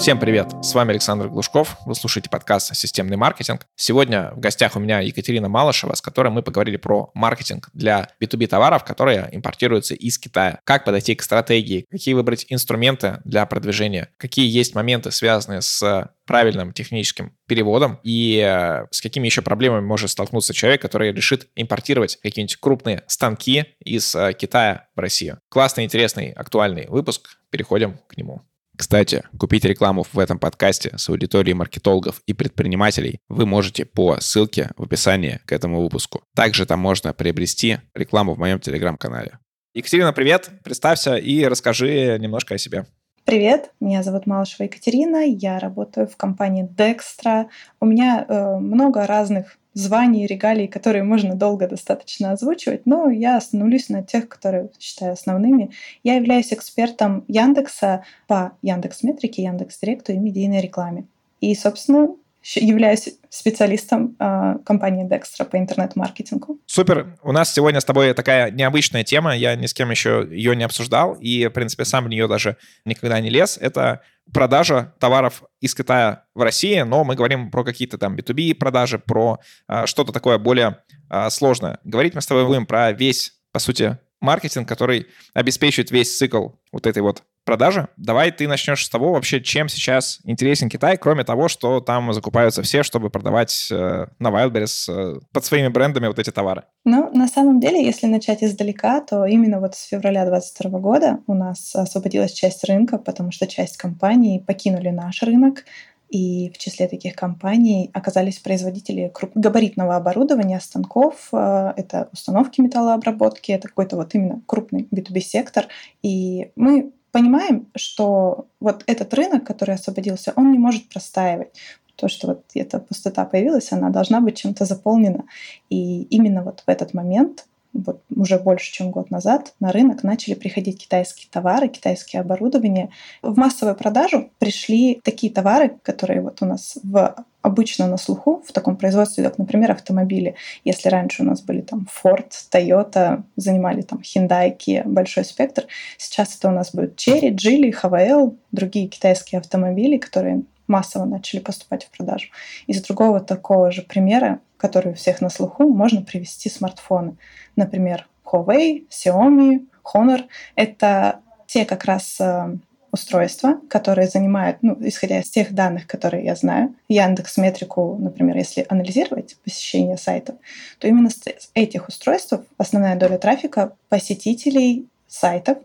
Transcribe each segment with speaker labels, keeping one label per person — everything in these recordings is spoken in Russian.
Speaker 1: Всем привет! С вами Александр Глушков. Вы слушаете подкаст «Системный маркетинг». Сегодня в гостях у меня Екатерина Малышева, с которой мы поговорили про маркетинг для B2B товаров, которые импортируются из Китая. Как подойти к стратегии, какие выбрать инструменты для продвижения, какие есть моменты, связанные с правильным техническим переводом и э, с какими еще проблемами может столкнуться человек, который решит импортировать какие-нибудь крупные станки из э, Китая в Россию. Классный, интересный, актуальный выпуск. Переходим к нему. Кстати, купить рекламу в этом подкасте с аудиторией маркетологов и предпринимателей вы можете по ссылке в описании к этому выпуску. Также там можно приобрести рекламу в моем телеграм-канале. Екатерина, привет! Представься и расскажи немножко о себе.
Speaker 2: Привет, меня зовут Малышева Екатерина, я работаю в компании Dextra. У меня э, много разных званий, регалий, которые можно долго достаточно озвучивать, но я остановлюсь на тех, которые считаю основными. Я являюсь экспертом Яндекса по Яндекс Метрике, Яндекс Директу и медийной рекламе. И, собственно, являюсь специалистом э, компании Dextra по интернет-маркетингу.
Speaker 1: Супер. У нас сегодня с тобой такая необычная тема. Я ни с кем еще ее не обсуждал и, в принципе, сам в нее даже никогда не лез. Это продажа товаров из Китая в России, но мы говорим про какие-то там B2B продажи, про э, что-то такое более э, сложное. Говорить мы с тобой будем про весь, по сути, маркетинг, который обеспечивает весь цикл вот этой вот продажи. Давай ты начнешь с того вообще, чем сейчас интересен Китай, кроме того, что там закупаются все, чтобы продавать э, на Wildberries э, под своими брендами вот эти товары.
Speaker 2: Ну, на самом деле, если начать издалека, то именно вот с февраля 2022 года у нас освободилась часть рынка, потому что часть компаний покинули наш рынок, и в числе таких компаний оказались производители габаритного оборудования, станков, э, это установки металлообработки, это какой-то вот именно крупный B2B сектор. И мы понимаем, что вот этот рынок, который освободился, он не может простаивать. То, что вот эта пустота появилась, она должна быть чем-то заполнена. И именно вот в этот момент вот уже больше, чем год назад, на рынок начали приходить китайские товары, китайские оборудования. В массовую продажу пришли такие товары, которые вот у нас в обычно на слуху в таком производстве, как, например, автомобили. Если раньше у нас были там Ford, Toyota, занимали там Hyundai, Kia, большой спектр, сейчас это у нас будут Chery, Geely, HVL, другие китайские автомобили, которые массово начали поступать в продажу. Из другого такого же примера, который у всех на слуху, можно привести смартфоны. Например, Huawei, Xiaomi, Honor. Это те как раз э, устройства, которые занимают, ну, исходя из тех данных, которые я знаю, Яндекс Метрику, например, если анализировать посещение сайтов, то именно с этих устройств основная доля трафика посетителей сайтов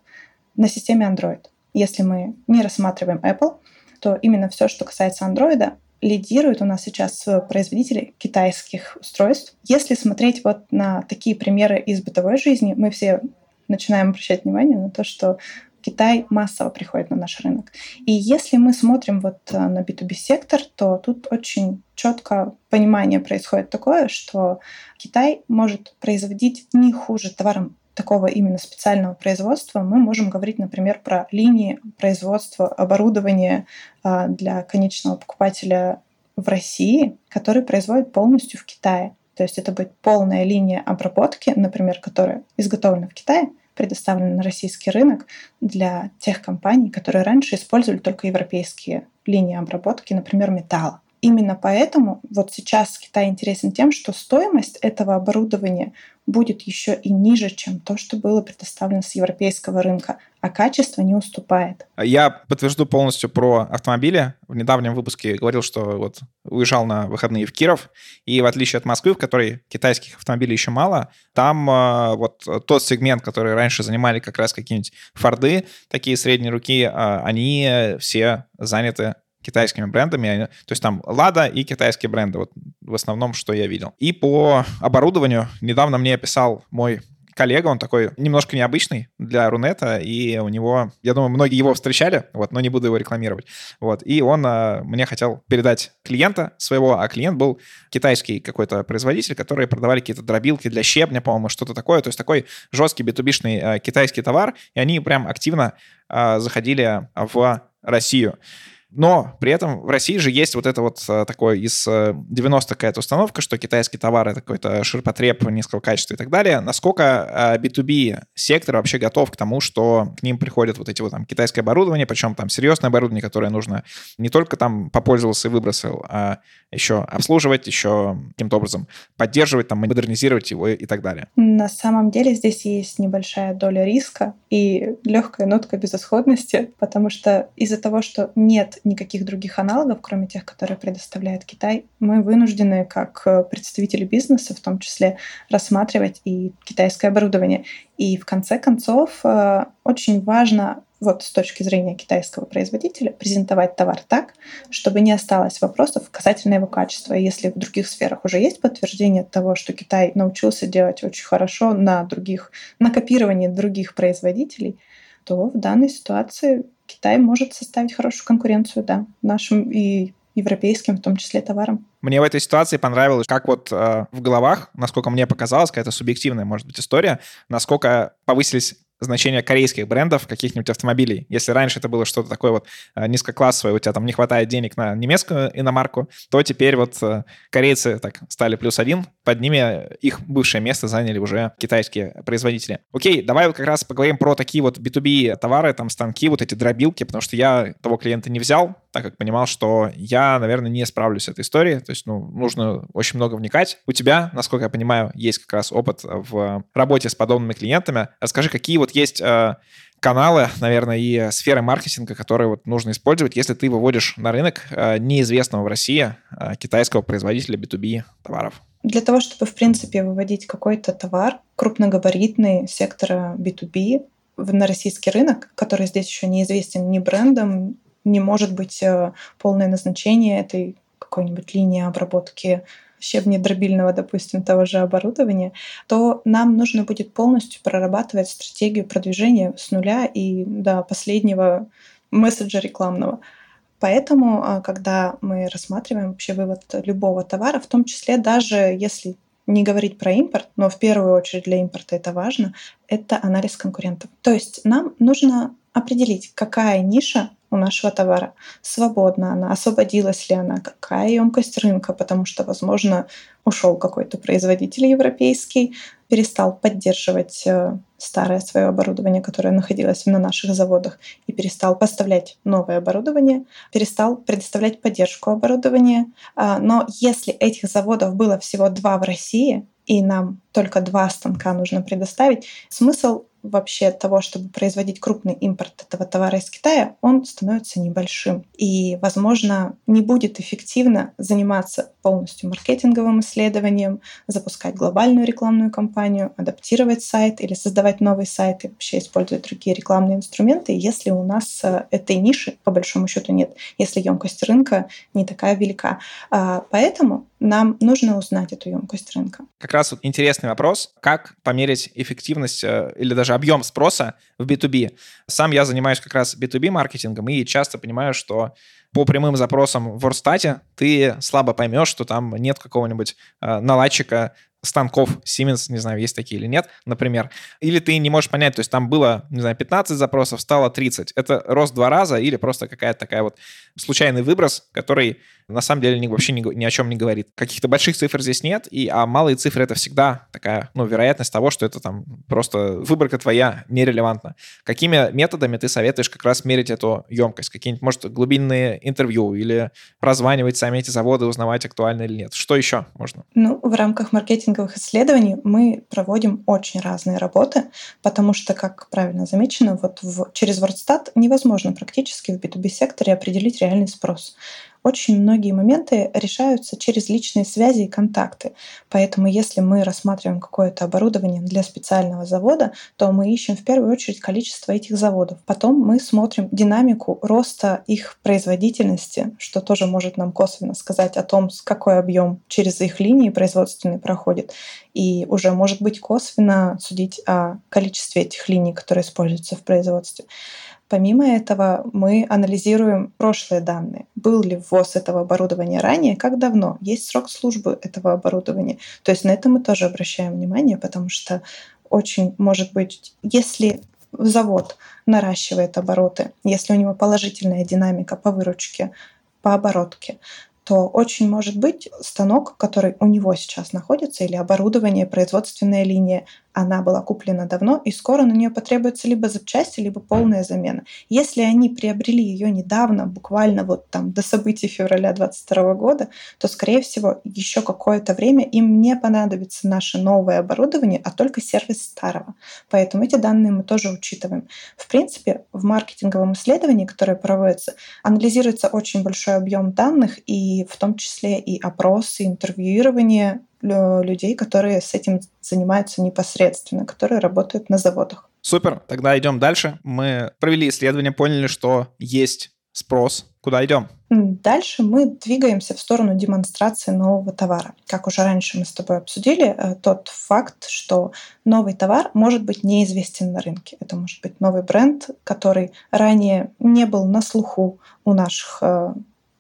Speaker 2: на системе Android. Если мы не рассматриваем Apple, то именно все, что касается Android, лидирует у нас сейчас производители китайских устройств. Если смотреть вот на такие примеры из бытовой жизни, мы все начинаем обращать внимание на то, что Китай массово приходит на наш рынок. И если мы смотрим вот э, на B2B сектор, то тут очень четко понимание происходит такое, что Китай может производить не хуже товаром такого именно специального производства, мы можем говорить, например, про линии производства оборудования а, для конечного покупателя в России, который производит полностью в Китае. То есть это будет полная линия обработки, например, которая изготовлена в Китае, предоставлена на российский рынок для тех компаний, которые раньше использовали только европейские линии обработки, например, металла. Именно поэтому вот сейчас Китай интересен тем, что стоимость этого оборудования будет еще и ниже, чем то, что было предоставлено с европейского рынка, а качество не уступает.
Speaker 1: Я подтвержду полностью про автомобили. В недавнем выпуске говорил, что вот уезжал на выходные в Киров, и в отличие от Москвы, в которой китайских автомобилей еще мало, там э, вот тот сегмент, который раньше занимали как раз какие-нибудь Форды, такие средние руки, э, они все заняты китайскими брендами. То есть там Лада и китайские бренды, вот в основном, что я видел. И по оборудованию недавно мне описал мой коллега, он такой немножко необычный для Рунета, и у него, я думаю, многие его встречали, вот, но не буду его рекламировать. Вот, и он а, мне хотел передать клиента своего, а клиент был китайский какой-то производитель, которые продавали какие-то дробилки для щебня, по-моему, что-то такое, то есть такой жесткий битубишный а, китайский товар, и они прям активно а, заходили в Россию. Но при этом в России же есть вот это вот э, такое из 90-х какая-то установка, что китайский товар — это какой-то ширпотреб низкого качества и так далее. Насколько B2B сектор вообще готов к тому, что к ним приходят вот эти вот там китайское оборудование, причем там серьезное оборудование, которое нужно не только там попользовался и выбросил, а еще обслуживать, еще каким-то образом поддерживать, там, модернизировать его и так далее.
Speaker 2: На самом деле здесь есть небольшая доля риска и легкая нотка безысходности, потому что из-за того, что нет никаких других аналогов, кроме тех, которые предоставляет Китай, мы вынуждены, как представители бизнеса в том числе, рассматривать и китайское оборудование. И в конце концов э, очень важно вот с точки зрения китайского производителя, презентовать товар так, чтобы не осталось вопросов касательно его качества. Если в других сферах уже есть подтверждение того, что Китай научился делать очень хорошо на других, на копировании других производителей, то в данной ситуации Китай может составить хорошую конкуренцию, да, нашим и европейским, в том числе товарам.
Speaker 1: Мне в этой ситуации понравилось, как вот э, в головах, насколько мне показалось, какая-то субъективная, может быть, история, насколько повысились значение корейских брендов, каких-нибудь автомобилей. Если раньше это было что-то такое вот э, низкоклассовое, у тебя там не хватает денег на немецкую иномарку, то теперь вот э, корейцы так стали плюс один, под ними их бывшее место заняли уже китайские производители. Окей, давай вот как раз поговорим про такие вот B2B товары, там станки, вот эти дробилки, потому что я того клиента не взял, так как понимал, что я, наверное, не справлюсь с этой историей, то есть, ну, нужно очень много вникать. У тебя, насколько я понимаю, есть как раз опыт в работе с подобными клиентами. Расскажи, какие вот есть э, каналы, наверное, и сферы маркетинга, которые вот нужно использовать, если ты выводишь на рынок э, неизвестного в России э, китайского производителя B2B товаров?
Speaker 2: Для того, чтобы, в принципе, выводить какой-то товар крупногабаритный сектора B2B на российский рынок, который здесь еще неизвестен ни брендом, не может быть полное назначение этой какой-нибудь линии обработки щебня дробильного, допустим, того же оборудования, то нам нужно будет полностью прорабатывать стратегию продвижения с нуля и до последнего месседжа рекламного. Поэтому, а, когда мы рассматриваем вообще вывод любого товара, в том числе даже если не говорить про импорт, но в первую очередь для импорта это важно, это анализ конкурентов. То есть нам нужно определить, какая ниша у нашего товара. Свободна она, освободилась ли она, какая емкость рынка, потому что, возможно, ушел какой-то производитель европейский, перестал поддерживать э, старое свое оборудование, которое находилось на наших заводах, и перестал поставлять новое оборудование, перестал предоставлять поддержку оборудования. А, но если этих заводов было всего два в России, и нам только два станка нужно предоставить, смысл вообще того, чтобы производить крупный импорт этого товара из Китая, он становится небольшим. И, возможно, не будет эффективно заниматься полностью маркетинговым исследованием, запускать глобальную рекламную кампанию, адаптировать сайт или создавать новый сайт и вообще использовать другие рекламные инструменты, если у нас э, этой ниши, по большому счету, нет, если емкость рынка не такая велика. А, поэтому нам нужно узнать эту емкость рынка.
Speaker 1: Как раз вот интересный вопрос, как померить эффективность э, или даже объем спроса в B2B. Сам я занимаюсь как раз B2B маркетингом и часто понимаю, что по прямым запросам в Ворстате ты слабо поймешь, что там нет какого-нибудь э, наладчика станков Siemens, не знаю, есть такие или нет, например. Или ты не можешь понять, то есть там было, не знаю, 15 запросов, стало 30. Это рост два раза или просто какая-то такая вот случайный выброс, который на самом деле вообще ни, ни о чем не говорит. Каких-то больших цифр здесь нет, и, а малые цифры — это всегда такая, ну, вероятность того, что это там просто выборка твоя нерелевантна. Какими методами ты советуешь как раз мерить эту емкость? Какие-нибудь, может, глубинные интервью или прозванивать сами эти заводы, узнавать, актуально или нет? Что еще можно?
Speaker 2: Ну, в рамках маркетинговых исследований мы проводим очень разные работы, потому что, как правильно замечено, вот в, через WordStat невозможно практически в B2B-секторе определить реальный спрос очень многие моменты решаются через личные связи и контакты. Поэтому если мы рассматриваем какое-то оборудование для специального завода, то мы ищем в первую очередь количество этих заводов. Потом мы смотрим динамику роста их производительности, что тоже может нам косвенно сказать о том, с какой объем через их линии производственные проходит. И уже может быть косвенно судить о количестве этих линий, которые используются в производстве. Помимо этого, мы анализируем прошлые данные. Был ли ввоз этого оборудования ранее, как давно, есть срок службы этого оборудования. То есть на это мы тоже обращаем внимание, потому что очень может быть, если завод наращивает обороты, если у него положительная динамика по выручке, по оборотке, то очень может быть станок, который у него сейчас находится, или оборудование, производственная линия, она была куплена давно, и скоро на нее потребуется либо запчасти, либо полная замена. Если они приобрели ее недавно, буквально вот там до событий февраля 2022 года, то, скорее всего, еще какое-то время им не понадобится наше новое оборудование, а только сервис старого. Поэтому эти данные мы тоже учитываем. В принципе, в маркетинговом исследовании, которое проводится, анализируется очень большой объем данных, и в том числе и опросы, интервьюирование людей, которые с этим занимаются непосредственно, которые работают на заводах.
Speaker 1: Супер, тогда идем дальше. Мы провели исследование, поняли, что есть спрос. Куда идем?
Speaker 2: Дальше мы двигаемся в сторону демонстрации нового товара. Как уже раньше мы с тобой обсудили, э, тот факт, что новый товар может быть неизвестен на рынке. Это может быть новый бренд, который ранее не был на слуху у наших э,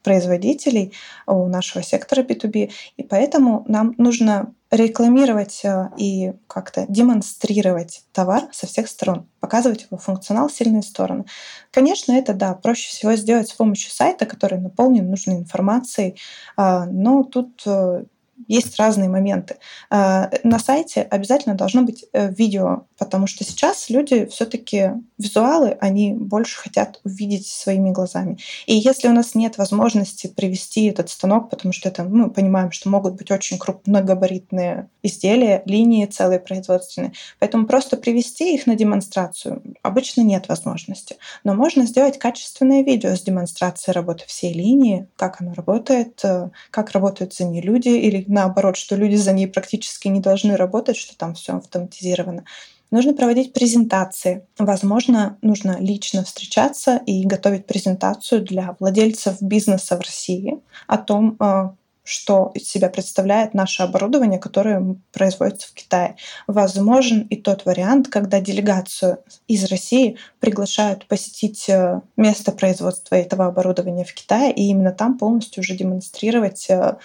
Speaker 2: производителей у нашего сектора B2B, и поэтому нам нужно рекламировать э, и как-то демонстрировать товар со всех сторон, показывать его функционал, сильные стороны. Конечно, это, да, проще всего сделать с помощью сайта, который наполнен нужной информацией, а, но тут э, есть разные моменты. А, на сайте обязательно должно быть э, видео, потому что сейчас люди все-таки визуалы, они больше хотят увидеть своими глазами. И если у нас нет возможности привести этот станок, потому что это мы понимаем, что могут быть очень крупногабаритные изделия, линии целые производственные, поэтому просто привести их на демонстрацию обычно нет возможности. Но можно сделать качественное видео с демонстрацией работы всей линии, как она работает, э, как работают за ней люди или наоборот, что люди за ней практически не должны работать, что там все автоматизировано. Нужно проводить презентации. Возможно, нужно лично встречаться и готовить презентацию для владельцев бизнеса в России о том, э, что из себя представляет наше оборудование, которое производится в Китае. Возможен и тот вариант, когда делегацию из России приглашают посетить э, место производства этого оборудования в Китае и именно там полностью уже демонстрировать э,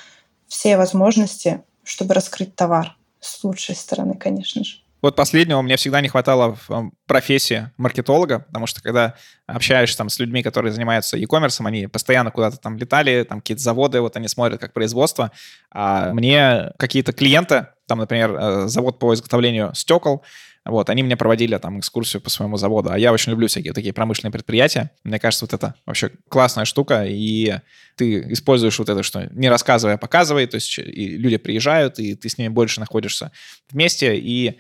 Speaker 2: все возможности, чтобы раскрыть товар с лучшей стороны, конечно же.
Speaker 1: Вот последнего мне всегда не хватало в профессии маркетолога, потому что когда общаешься там с людьми, которые занимаются e-commerce, они постоянно куда-то там летали, там какие-то заводы, вот они смотрят как производство, а мне какие-то клиенты, там, например, э, завод по изготовлению стекол, вот, они мне проводили там экскурсию по своему заводу. А я очень люблю всякие такие промышленные предприятия. Мне кажется, вот это вообще классная штука, и ты используешь вот это, что не рассказывая, а показывай, то есть и люди приезжают, и ты с ними больше находишься вместе, и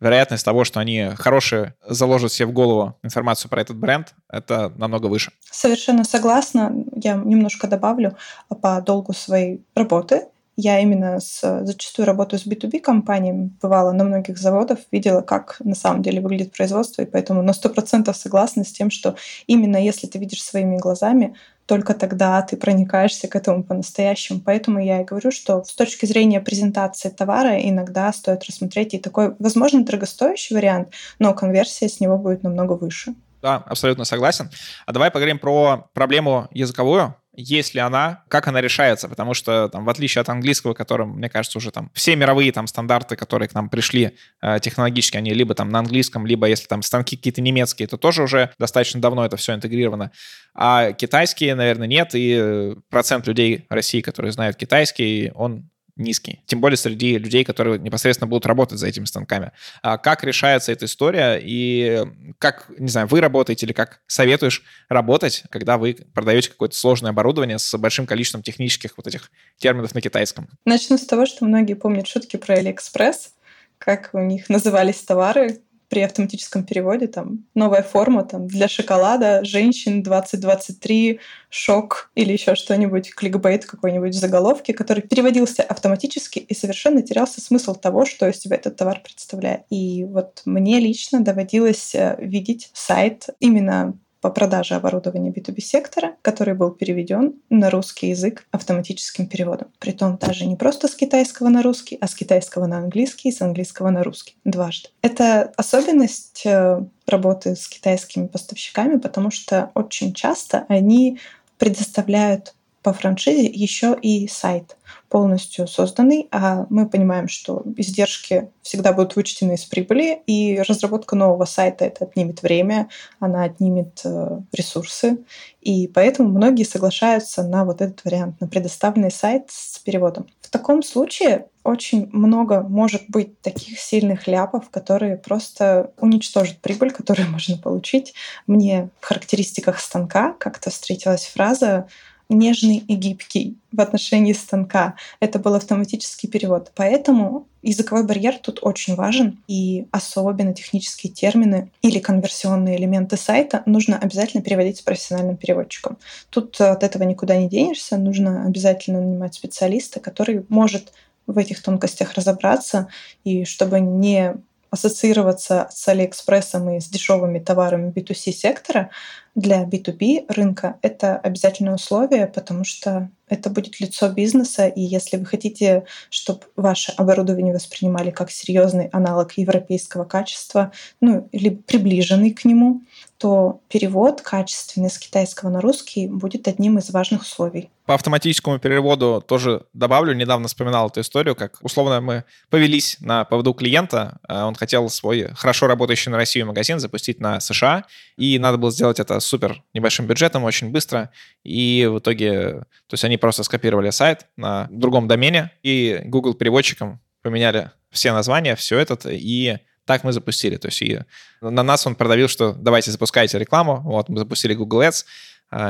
Speaker 1: вероятность того, что они хорошие заложат себе в голову информацию про этот бренд, это намного выше.
Speaker 2: Совершенно согласна. Я немножко добавлю по долгу своей работы. Я именно с, зачастую работаю с B2B компаниями, бывала на многих заводах, видела, как на самом деле выглядит производство, и поэтому на 100% согласна с тем, что именно если ты видишь своими глазами, только тогда ты проникаешься к этому по-настоящему. Поэтому я и говорю, что с точки зрения презентации товара иногда стоит рассмотреть и такой, возможно, дорогостоящий вариант, но конверсия с него будет намного выше.
Speaker 1: Да, абсолютно согласен. А давай поговорим про проблему языковую есть ли она, как она решается, потому что там, в отличие от английского, которым, мне кажется, уже там все мировые там стандарты, которые к нам пришли э, технологически, они либо там на английском, либо если там станки какие-то немецкие, то тоже уже достаточно давно это все интегрировано. А китайские, наверное, нет, и э, процент людей России, которые знают китайский, он низкий. Тем более среди людей, которые непосредственно будут работать за этими станками. А как решается эта история и как, не знаю, вы работаете или как советуешь работать, когда вы продаете какое-то сложное оборудование с большим количеством технических вот этих терминов на китайском?
Speaker 2: Начну с того, что многие помнят шутки про Алиэкспресс, как у них назывались товары, при автоматическом переводе там новая форма там для шоколада женщин 2023 шок или еще что-нибудь кликбейт какой-нибудь в заголовке, который переводился автоматически и совершенно терялся смысл того, что из себя этот товар представляет. И вот мне лично доводилось э, видеть сайт именно по продаже оборудования B2B сектора, который был переведен на русский язык автоматическим переводом. Притом даже не просто с китайского на русский, а с китайского на английский и с английского на русский. Дважды. Это особенность э, работы с китайскими поставщиками, потому что очень часто они предоставляют по франшизе еще и сайт полностью созданный, а мы понимаем, что издержки всегда будут вычтены из прибыли, и разработка нового сайта это отнимет время, она отнимет э, ресурсы, и поэтому многие соглашаются на вот этот вариант, на предоставленный сайт с переводом. В таком случае очень много может быть таких сильных ляпов, которые просто уничтожат прибыль, которую можно получить. Мне в характеристиках станка как-то встретилась фраза нежный и гибкий в отношении станка. Это был автоматический перевод. Поэтому языковой барьер тут очень важен, и особенно технические термины или конверсионные элементы сайта нужно обязательно переводить с профессиональным переводчиком. Тут от этого никуда не денешься, нужно обязательно нанимать специалиста, который может в этих тонкостях разобраться, и чтобы не ассоциироваться с Алиэкспрессом и с дешевыми товарами B2C сектора, для B2B рынка это обязательное условие, потому что это будет лицо бизнеса, и если вы хотите, чтобы ваше оборудование воспринимали как серьезный аналог европейского качества, ну или приближенный к нему, то перевод качественный с китайского на русский будет одним из важных условий.
Speaker 1: По автоматическому переводу тоже добавлю, недавно вспоминал эту историю, как условно мы повелись на поводу клиента, а он хотел свой хорошо работающий на Россию магазин запустить на США, и надо было сделать это супер небольшим бюджетом, очень быстро, и в итоге, то есть они просто скопировали сайт на другом домене, и Google переводчиком поменяли все названия, все это, и так мы запустили. То есть и на нас он продавил, что давайте запускайте рекламу. Вот, мы запустили Google Ads,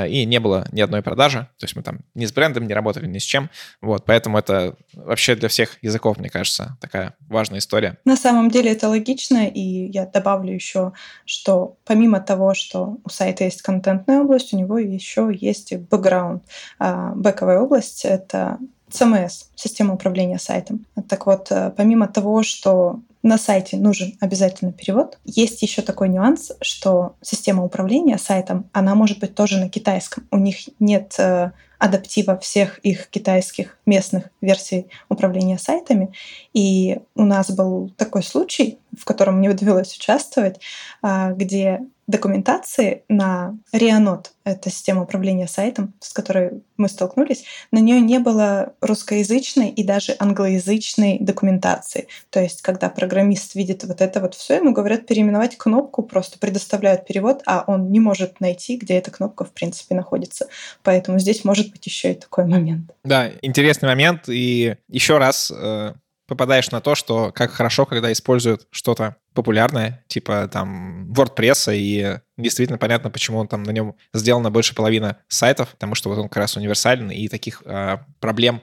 Speaker 1: и не было ни одной продажи. То есть мы там ни с брендом не работали, ни с чем. Вот, поэтому это вообще для всех языков, мне кажется, такая важная история.
Speaker 2: На самом деле это логично, и я добавлю еще, что помимо того, что у сайта есть контентная область, у него еще есть бэкграунд. А, бэковая область — это CMS, система управления сайтом. Так вот, э, помимо того, что на сайте нужен обязательно перевод. Есть еще такой нюанс, что система управления сайтом, она может быть тоже на китайском. У них нет э, адаптива всех их китайских местных версий управления сайтами. И у нас был такой случай, в котором мне довелось участвовать, э, где документации на Рианот, это система управления сайтом, с которой мы столкнулись, на нее не было русскоязычной и даже англоязычной документации. То есть, когда программист видит вот это вот все, ему говорят переименовать кнопку, просто предоставляют перевод, а он не может найти, где эта кнопка в принципе находится. Поэтому здесь может быть еще и такой момент.
Speaker 1: Да, интересный момент. И еще раз э, попадаешь на то, что как хорошо, когда используют что-то популярное, типа там WordPress, и действительно понятно, почему он там на нем сделано больше половины сайтов, потому что вот он как раз универсален, и таких э, проблем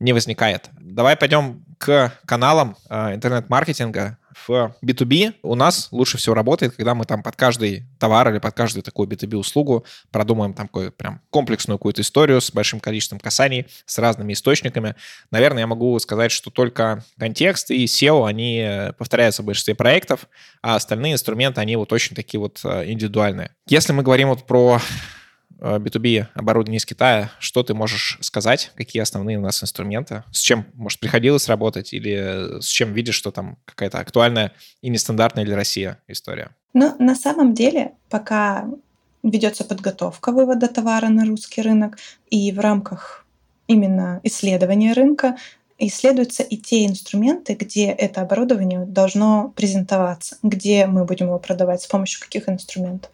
Speaker 1: не возникает. Давай пойдем к каналам э, интернет-маркетинга в B2B у нас лучше всего работает, когда мы там под каждый товар или под каждую такую B2B услугу продумаем там какую прям комплексную какую-то историю с большим количеством касаний, с разными источниками. Наверное, я могу сказать, что только контекст и SEO, они повторяются в большинстве проектов, а остальные инструменты, они вот очень такие вот э, индивидуальные. Если мы говорим вот про B2B э, оборудование из Китая, что ты можешь сказать? Какие основные у нас инструменты? С чем, может, приходилось работать или с чем видишь, что там какая-то актуальная и нестандартная для России история?
Speaker 2: Ну, на самом деле, пока ведется подготовка вывода товара на русский рынок, и в рамках именно исследования рынка исследуются и те инструменты, где это оборудование должно презентоваться, где мы будем его продавать, с помощью каких инструментов.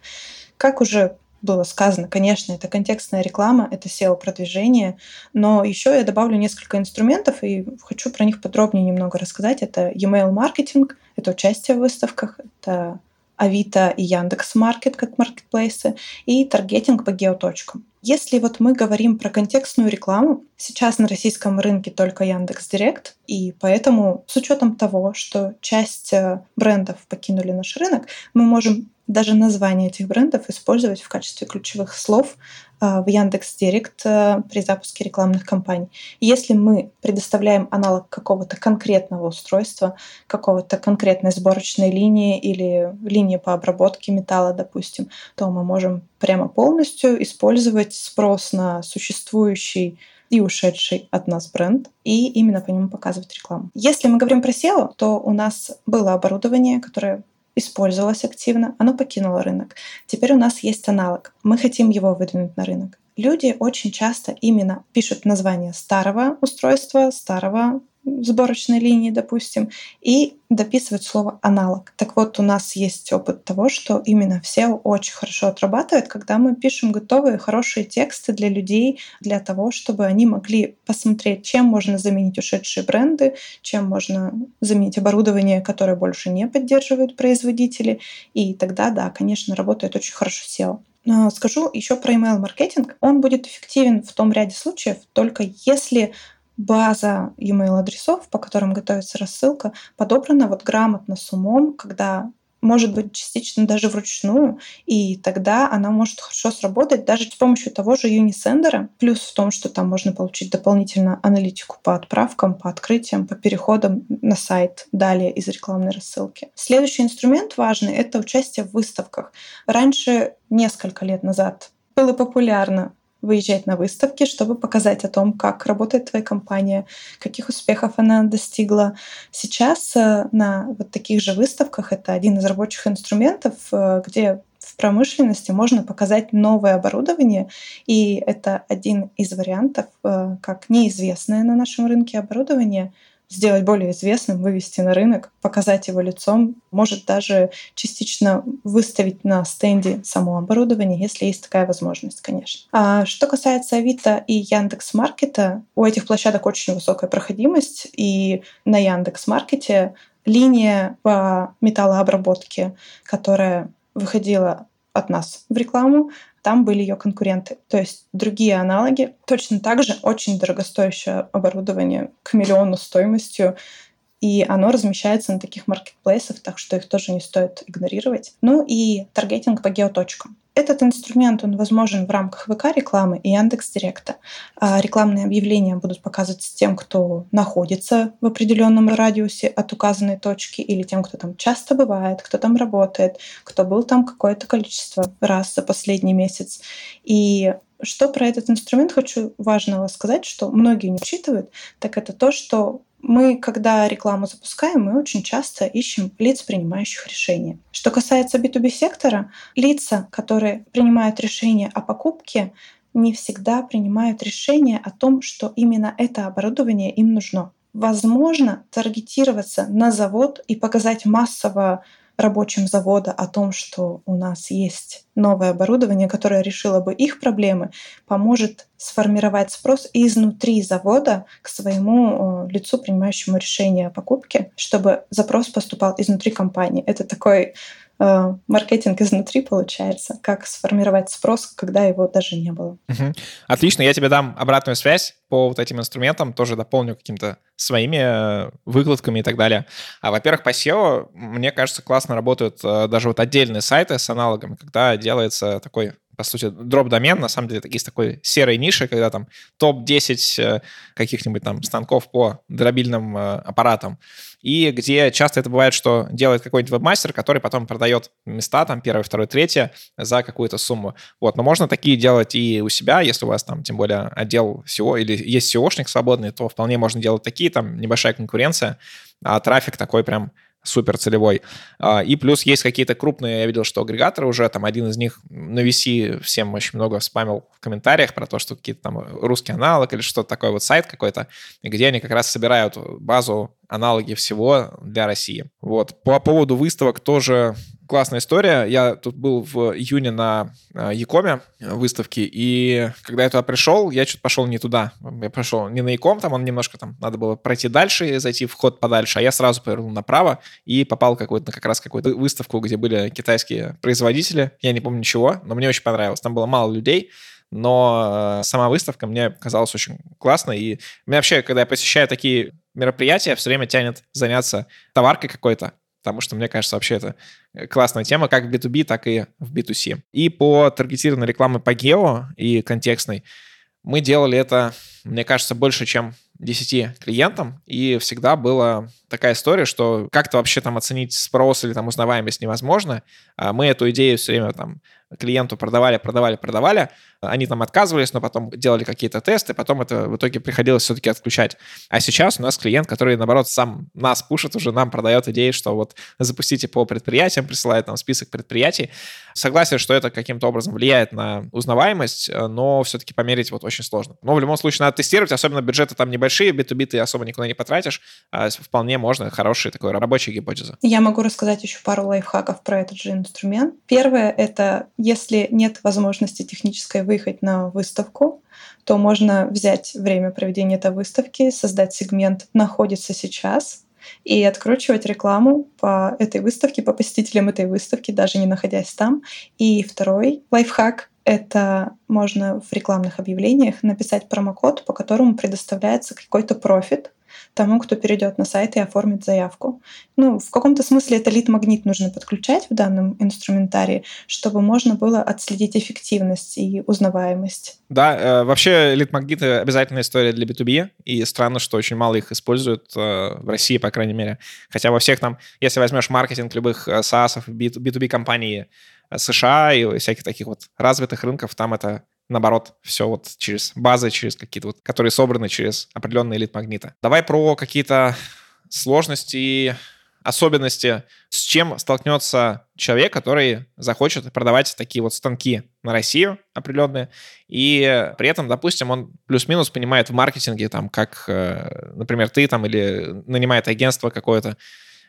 Speaker 2: Как уже было сказано, конечно, это контекстная реклама, это SEO-продвижение, но еще я добавлю несколько инструментов и хочу про них подробнее немного рассказать. Это e-mail маркетинг, это участие в выставках, это Авито и Яндекс Маркет как маркетплейсы и таргетинг по геоточкам. Если вот мы говорим про контекстную рекламу, сейчас на российском рынке только Яндекс Директ, и поэтому с учетом того, что часть э, брендов покинули наш рынок, мы можем даже название этих брендов использовать в качестве ключевых слов в Яндекс Директ а, при запуске рекламных кампаний. Если мы предоставляем аналог какого-то конкретного устройства, какого-то конкретной сборочной линии или линии по обработке металла, допустим, то мы можем прямо полностью использовать спрос на существующий и ушедший от нас бренд, и именно по нему показывать рекламу. Если мы говорим про SEO, то у нас было оборудование, которое использовалось активно, оно покинуло рынок. Теперь у нас есть аналог. Мы хотим его выдвинуть на рынок. люди очень часто именно пишут название старого устройства, старого сборочной линии, допустим, и дописывать слово аналог. Так вот, у нас есть опыт того, что именно все очень хорошо отрабатывает, когда мы пишем готовые хорошие тексты для людей, для того, чтобы они могли посмотреть, чем можно заменить ушедшие бренды, чем можно заменить оборудование, которое больше не поддерживают производители. И тогда, да, конечно, работает очень хорошо SEO. Но скажу еще про email-маркетинг. Он будет эффективен в том ряде случаев, только если база e-mail адресов, по которым готовится рассылка, подобрана вот грамотно с умом, когда может быть частично даже вручную, и тогда она может хорошо сработать даже с помощью того же Unisender. Плюс в том, что там можно получить дополнительно аналитику по отправкам, по открытиям, по переходам на сайт далее из рекламной рассылки. Следующий инструмент важный — это участие в выставках. Раньше, несколько лет назад, было популярно выезжать на выставки, чтобы показать о том, как работает твоя компания, каких успехов она достигла. Сейчас э, на вот таких же выставках это один из рабочих инструментов, э, где в промышленности можно показать новое оборудование, и это один из вариантов, э, как неизвестное на нашем рынке оборудование сделать более известным, вывести на рынок, показать его лицом, может даже частично выставить на стенде само оборудование, если есть такая возможность, конечно. А что касается Авито и Яндекс Маркета, у этих площадок очень высокая проходимость, и на Яндекс Маркете линия по металлообработке, которая выходила от нас в рекламу, там были ее конкуренты. То есть другие аналоги, точно так же очень дорогостоящее оборудование к миллиону стоимостью, и оно размещается на таких маркетплейсах, так что их тоже не стоит игнорировать. Ну и таргетинг по геоточкам. Этот инструмент, он возможен в рамках ВК-рекламы и Яндекс.Директа. А рекламные объявления будут показываться тем, кто находится в определенном радиусе от указанной точки, или тем, кто там часто бывает, кто там работает, кто был там какое-то количество раз за последний месяц. И что про этот инструмент хочу важного сказать, что многие не учитывают, так это то, что мы, когда рекламу запускаем, мы очень часто ищем лиц, принимающих решения. Что касается B2B сектора, лица, которые принимают решение о покупке, не всегда принимают решение о том, что именно это оборудование им нужно. Возможно, таргетироваться на завод и показать массово рабочим завода о том, что у нас есть новое оборудование, которое решило бы их проблемы, поможет сформировать спрос изнутри завода к своему лицу, принимающему решение о покупке, чтобы запрос поступал изнутри компании. Это такой маркетинг изнутри получается, как сформировать спрос, когда его даже не было.
Speaker 1: Угу. Отлично, я тебе дам обратную связь по вот этим инструментам, тоже дополню каким-то своими э, выкладками и так далее. А, во-первых, по SEO, мне кажется, классно работают э, даже вот отдельные сайты с аналогами, когда делается такой по сути, дроп-домен, на самом деле, есть такой серой ниши, когда там топ-10 э, каких-нибудь там станков по дробильным аппаратам, и где часто это бывает, что делает какой-нибудь вебмастер, который потом продает места, там, первое, второе, третье, за какую-то сумму. Вот, но можно такие делать и у себя, если у вас там, тем более, отдел SEO или есть SEOшник свободный, то вполне можно делать такие, там, небольшая конкуренция, а трафик такой прям супер целевой. А, и плюс есть какие-то крупные, я видел, что агрегаторы уже, там один из них на VC всем очень много спамил в комментариях про то, что какие-то там русский аналог или что-то такое, вот сайт какой-то, где они как раз собирают базу аналоги всего для России. Вот. По поводу выставок тоже классная история. Я тут был в июне на э, Якоме выставке, и когда я туда пришел, я что-то пошел не туда. Я пошел не на Яком, там он немножко там надо было пройти дальше зайти в ход подальше, а я сразу повернул направо и попал какой-то, как раз какую-то выставку, где были китайские производители. Я не помню ничего, но мне очень понравилось. Там было мало людей, но э, сама выставка мне казалась очень классной. И мне вообще, когда я посещаю такие мероприятия, все время тянет заняться товаркой какой-то, потому что, мне кажется, вообще это э, классная тема как в B2B, так и в B2C. И по таргетированной рекламе по гео и контекстной мы делали это, мне кажется, больше, чем 10 клиентам, и всегда было такая история, что как-то вообще там оценить спрос или там узнаваемость невозможно. А мы эту идею все время там клиенту продавали, продавали, продавали, они там отказывались, но потом делали какие-то тесты, потом это в итоге приходилось все-таки отключать. А сейчас у нас клиент, который, наоборот, сам нас пушит, уже нам продает идеи, что вот запустите по предприятиям, присылает нам список предприятий. Согласен, что это каким-то образом влияет на узнаваемость, но все-таки померить вот очень сложно. Но в любом случае надо тестировать, особенно бюджеты там небольшие, B2B ты особо никуда не потратишь, а вполне можно хорошая такой рабочая гипотеза.
Speaker 2: Я могу рассказать еще пару лайфхаков про этот же инструмент. Первое — это если нет возможности технической выехать на выставку, то можно взять время проведения этой выставки, создать сегмент «Находится сейчас», и откручивать рекламу по этой выставке, по посетителям этой выставки, даже не находясь там. И второй лайфхак — это можно в рекламных объявлениях написать промокод, по которому предоставляется какой-то профит тому, кто перейдет на сайт и оформит заявку. Ну, в каком-то смысле это лид-магнит нужно подключать в данном инструментарии, чтобы можно было отследить эффективность и узнаваемость.
Speaker 1: Да, э, вообще лид-магниты — обязательная история для B2B, и странно, что очень мало их используют э, в России, по крайней мере. Хотя во всех там, если возьмешь маркетинг любых э, SaaS, B2B компаний США и всяких таких вот развитых рынков, там это наоборот, все вот через базы, через какие-то вот, которые собраны через определенные элит магнита. Давай про какие-то сложности и особенности, с чем столкнется человек, который захочет продавать такие вот станки на Россию определенные, и при этом, допустим, он плюс-минус понимает в маркетинге, там, как, э, например, ты там или нанимает агентство какое-то,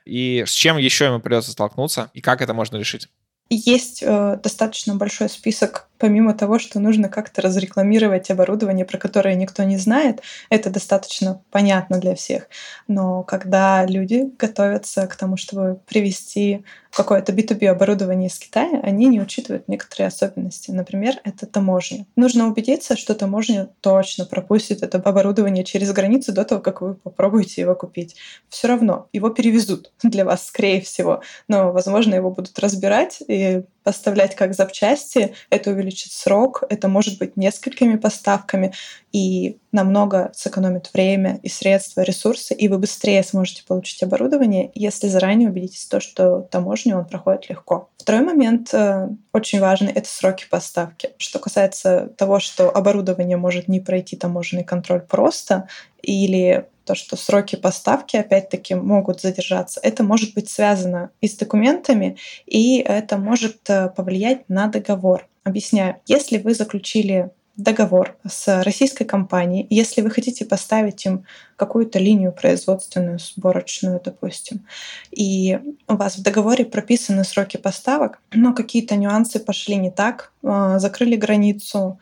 Speaker 1: и с чем еще ему придется столкнуться, и как это можно решить?
Speaker 2: Есть э, достаточно большой список помимо того, что нужно как-то разрекламировать оборудование, про которое никто не знает, это достаточно понятно для всех. Но когда люди готовятся к тому, чтобы привести какое-то B2B оборудование из Китая, они не учитывают некоторые особенности. Например, это таможня. Нужно убедиться, что таможня точно пропустит это оборудование через границу до того, как вы попробуете его купить. Все равно его перевезут для вас, скорее всего. Но, возможно, его будут разбирать и поставлять как запчасти, это увеличит срок, это может быть несколькими поставками, и намного сэкономит время и средства, ресурсы, и вы быстрее сможете получить оборудование, если заранее убедитесь в том, что таможню он проходит легко. Второй момент э, очень важный — это сроки поставки. Что касается того, что оборудование может не пройти таможенный контроль просто, или то, что сроки поставки, опять-таки, могут задержаться, это может быть связано и с документами, и это может э, повлиять на договор. Объясняю. Если вы заключили договор с российской компанией, если вы хотите поставить им какую-то линию производственную, сборочную, допустим, и у вас в договоре прописаны сроки поставок, но какие-то нюансы пошли не так, э, закрыли границу,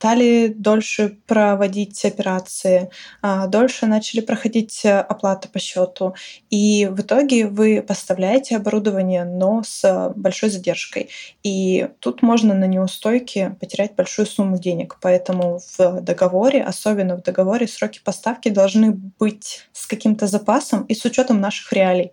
Speaker 2: стали дольше проводить операции, а, дольше начали проходить э, оплата по счету. И в итоге вы поставляете оборудование, но с большой задержкой. И тут можно на неустойке потерять большую сумму денег. Поэтому в договоре, особенно в договоре, сроки поставки должны быть с каким-то запасом и с учетом наших реалий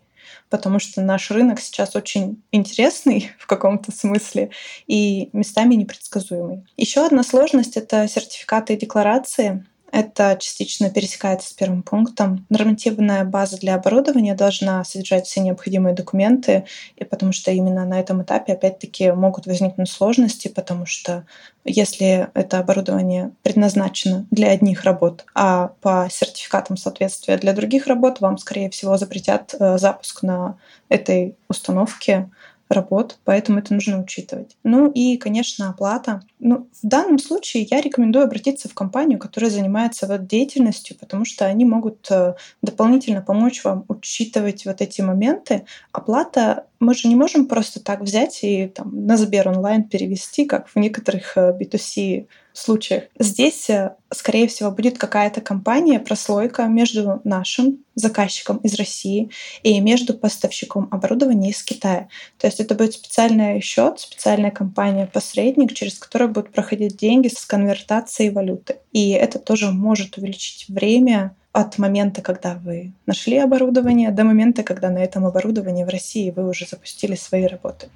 Speaker 2: потому что наш рынок сейчас очень интересный в каком-то смысле и местами непредсказуемый. Еще одна сложность — это сертификаты и декларации. Это частично пересекается с первым пунктом. Нормативная база для оборудования должна содержать все необходимые документы, и потому что именно на этом этапе опять-таки могут возникнуть сложности, потому что если это оборудование предназначено для одних работ, а по сертификатам соответствия для других работ вам, скорее всего, запретят э, запуск на этой установке работ, поэтому это нужно учитывать. Ну и, конечно, оплата. Ну, в данном случае я рекомендую обратиться в компанию, которая занимается вот деятельностью, потому что они могут э, дополнительно помочь вам учитывать вот эти моменты. Оплата мы же не можем просто так взять и там, на Сбер онлайн перевести, как в некоторых B2C э, случаях. Здесь, э, скорее всего, будет какая-то компания, прослойка между нашим заказчиком из России и между поставщиком оборудования из Китая. То есть это будет специальный счет, специальная компания-посредник, через которую будут проходить деньги с конвертацией валюты. И это тоже может увеличить время от момента, когда вы нашли оборудование, до момента, когда на этом оборудовании в России вы уже запустили свои работы.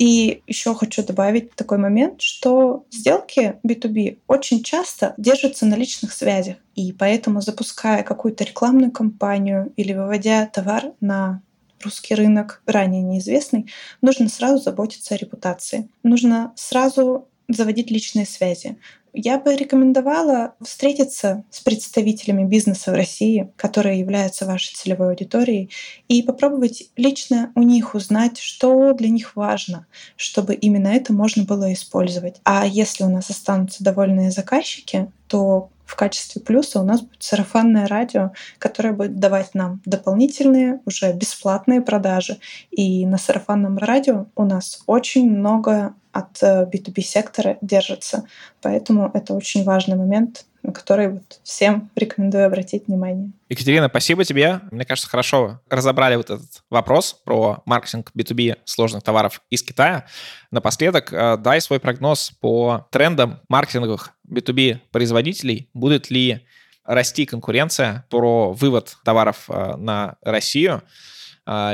Speaker 2: И еще хочу добавить такой момент, что сделки B2B очень часто держатся на личных связях. И поэтому, запуская какую-то рекламную кампанию или выводя товар на русский рынок, ранее неизвестный, нужно сразу заботиться о репутации. Нужно сразу заводить личные связи. Я бы рекомендовала встретиться с представителями бизнеса в России, которые являются вашей целевой аудиторией, и попробовать лично у них узнать, что для них важно, чтобы именно это можно было использовать. А если у нас останутся довольные заказчики, то в качестве плюса у нас будет сарафанное радио, которое будет давать нам дополнительные, уже бесплатные продажи. И на сарафанном радио у нас очень много от B2B э, сектора держится. Поэтому это очень важный момент, на который вот всем рекомендую обратить внимание.
Speaker 1: Екатерина, спасибо тебе. Мне кажется, хорошо разобрали вот этот вопрос про маркетинг B2B сложных товаров из Китая. Напоследок, э, дай свой прогноз по трендам маркетинговых B2B производителей. Будет ли расти конкуренция про вывод товаров э, на Россию,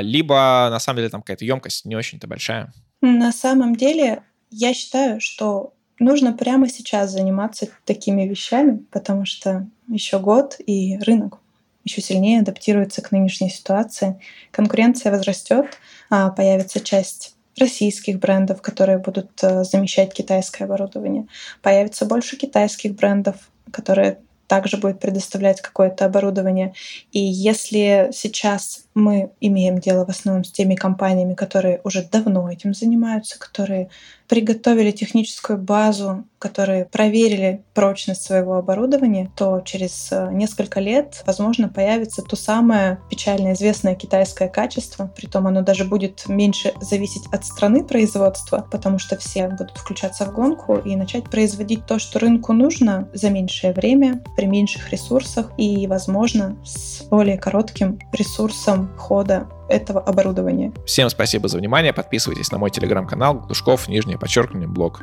Speaker 1: либо на самом деле там какая-то емкость не очень-то большая?
Speaker 2: На самом деле, я считаю, что нужно прямо сейчас заниматься такими вещами, потому что еще год и рынок еще сильнее адаптируется к нынешней ситуации. Конкуренция возрастет, а появится часть российских брендов, которые будут э, замещать китайское оборудование. Появится больше китайских брендов, которые также будет предоставлять какое-то оборудование. И если сейчас мы имеем дело в основном с теми компаниями, которые уже давно этим занимаются, которые приготовили техническую базу, которые проверили прочность своего оборудования, то через э, несколько лет, возможно, появится то самое печально известное китайское качество, притом оно даже будет меньше зависеть от страны производства, потому что все будут включаться в гонку и начать производить то, что рынку нужно за меньшее время, при меньших ресурсах и, возможно, с более коротким ресурсом хода этого оборудования.
Speaker 1: Всем спасибо за внимание. Подписывайтесь на мой телеграм-канал Глушков, нижнее подчеркивание, блог.